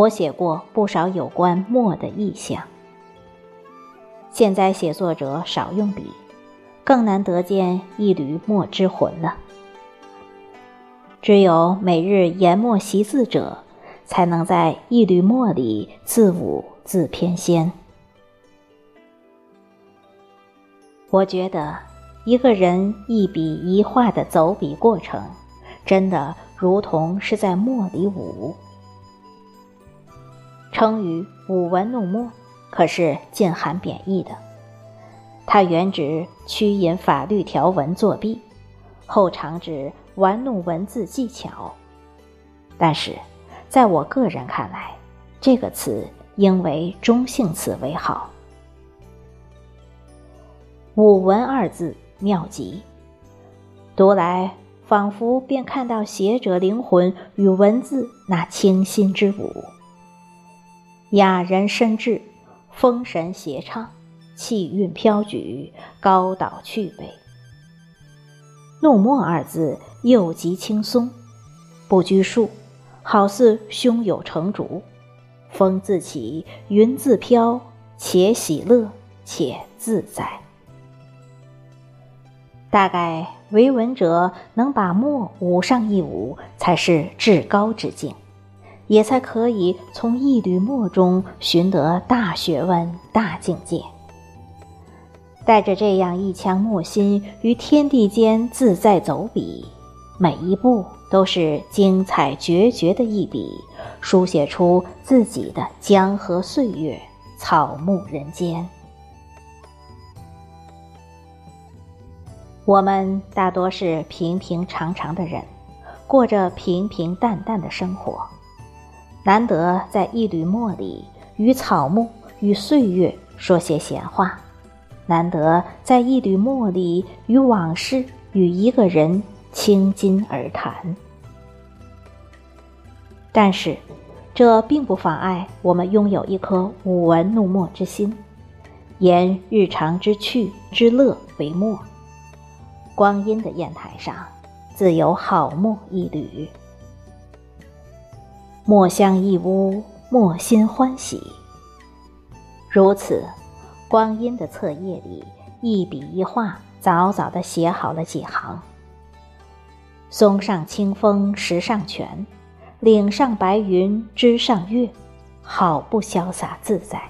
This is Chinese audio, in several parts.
我写过不少有关墨的意象。现在写作者少用笔，更难得见一缕墨之魂了。只有每日研墨习字者，才能在一缕墨里自悟自翩跹。我觉得，一个人一笔一画的走笔过程，真的如同是在墨里舞。称语“舞文弄墨”，可是尽含贬义的。它原指曲引法律条文作弊，后常指玩弄文字技巧。但是，在我个人看来，这个词应为中性词为好。舞文二字妙极，读来仿佛便看到写者灵魂与文字那清新之舞。雅人深致，风神谐唱，气韵飘举，高岛去北。弄墨二字又极轻松，不拘束，好似胸有成竹，风自起，云自飘，且喜乐，且自在。大概为文者能把墨舞上一舞，才是至高之境。也才可以从一缕墨中寻得大学问、大境界。带着这样一腔墨心于天地间自在走笔，每一步都是精彩绝绝的一笔，书写出自己的江河岁月、草木人间。我们大多是平平常常的人，过着平平淡淡的生活。难得在一缕墨里与草木与岁月说些闲话，难得在一缕墨里与往事与一个人倾金而谈。但是，这并不妨碍我们拥有一颗舞文弄墨之心，言日常之趣之乐为墨。光阴的砚台上，自有好墨一缕。墨香一屋，墨心欢喜。如此，光阴的册页里，一笔一画，早早的写好了几行。松上清风石上泉，岭上白云枝上月，好不潇洒自在。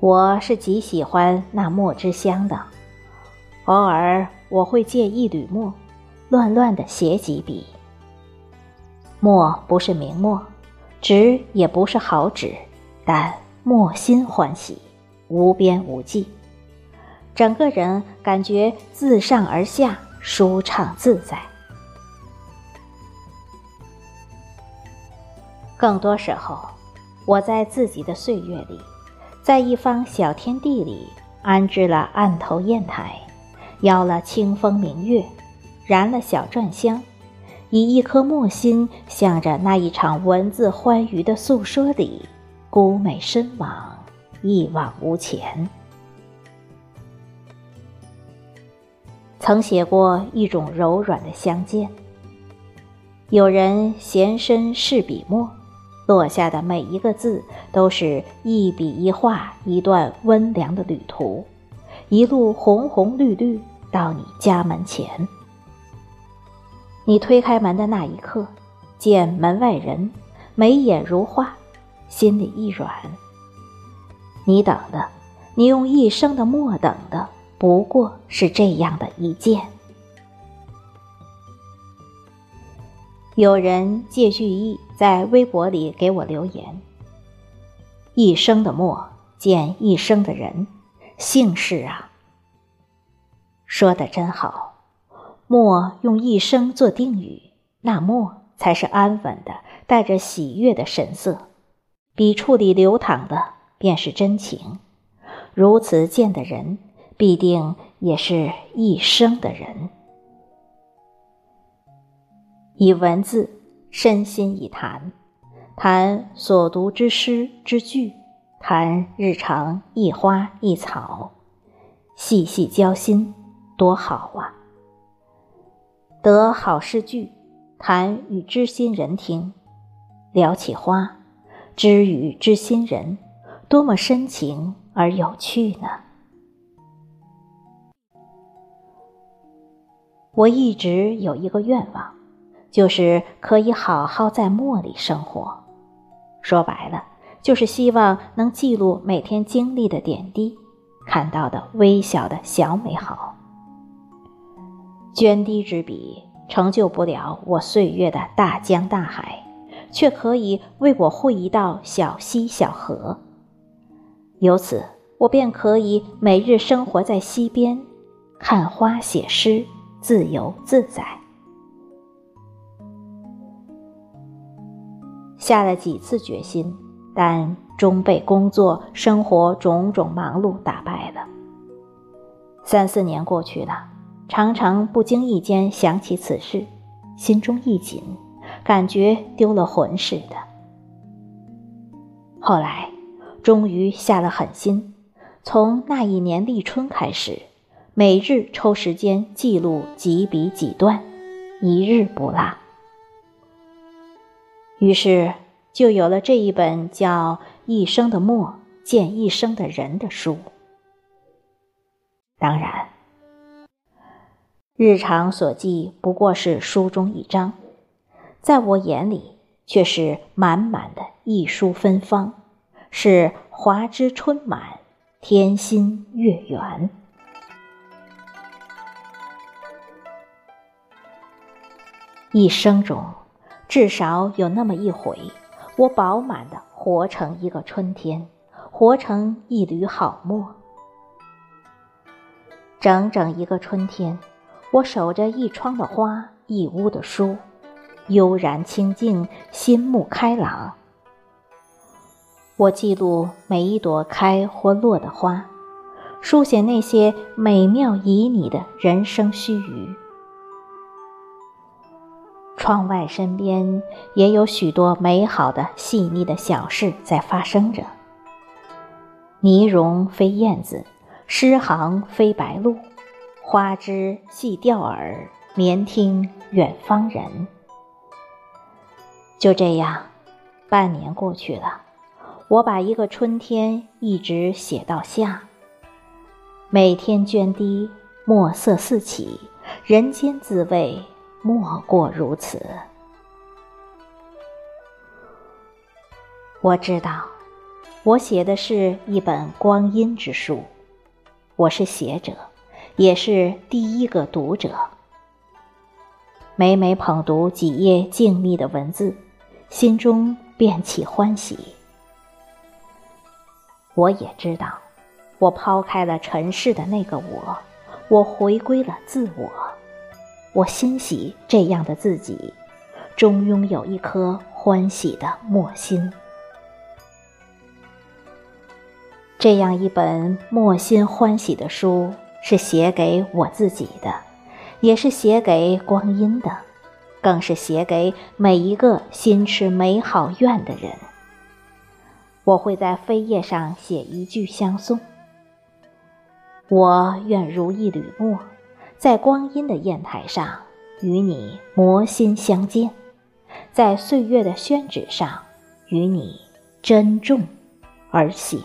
我是极喜欢那墨之香的，偶尔我会借一缕墨，乱乱的写几笔。墨不是明墨，纸也不是好纸，但墨心欢喜，无边无际，整个人感觉自上而下舒畅自在。更多时候，我在自己的岁月里，在一方小天地里安置了案头砚台，邀了清风明月，燃了小篆香。以一颗墨心，向着那一场文字欢愉的诉说里，孤美深往，一往无前。曾写过一种柔软的相见。有人闲身试笔墨，落下的每一个字，都是一笔一画，一段温凉的旅途，一路红红绿绿，到你家门前。你推开门的那一刻，见门外人，眉眼如画，心里一软。你等的，你用一生的墨等的，不过是这样的一件。有人借句意在微博里给我留言：“一生的墨见一生的人，幸事啊。”说的真好。墨用一生做定语，那墨才是安稳的，带着喜悦的神色。笔触里流淌的便是真情。如此见的人，必定也是一生的人。以文字身心以谈，谈所读之诗之句，谈日常一花一草，细细交心，多好啊！得好诗句，谈与知心人听，聊起花，知与知心人，多么深情而有趣呢？我一直有一个愿望，就是可以好好在墨里生活。说白了，就是希望能记录每天经历的点滴，看到的微小的小美好。涓滴之笔成就不了我岁月的大江大海，却可以为我绘一道小溪小河。由此，我便可以每日生活在溪边，看花写诗。自由自在，下了几次决心，但终被工作、生活种种忙碌打败了。三四年过去了，常常不经意间想起此事，心中一紧，感觉丢了魂似的。后来，终于下了狠心，从那一年立春开始。每日抽时间记录几笔几段，一日不落。于是就有了这一本叫《一生的墨见一生的人》的书。当然，日常所记不过是书中一章，在我眼里却是满满的一书芬芳，是华枝春满，天心月圆。一生中，至少有那么一回，我饱满的活成一个春天，活成一缕好墨。整整一个春天，我守着一窗的花，一屋的书，悠然清静，心目开朗。我记录每一朵开或落的花，书写那些美妙旖旎的人生须臾。窗外身边也有许多美好的细腻的小事在发生着。泥融飞燕子，诗行飞白鹭，花枝细钓耳，眠听远方人。就这样，半年过去了，我把一个春天一直写到夏。每天涓滴，墨色四起，人间滋味。莫过如此。我知道，我写的是一本光阴之书。我是写者，也是第一个读者。每每捧读几页静谧的文字，心中便起欢喜。我也知道，我抛开了尘世的那个我，我回归了自我。我欣喜这样的自己，终拥有一颗欢喜的墨心。这样一本墨心欢喜的书，是写给我自己的，也是写给光阴的，更是写给每一个心持美好愿的人。我会在扉页上写一句相送：我愿如一缕墨。在光阴的砚台上，与你摩心相见；在岁月的宣纸上，与你珍重而行。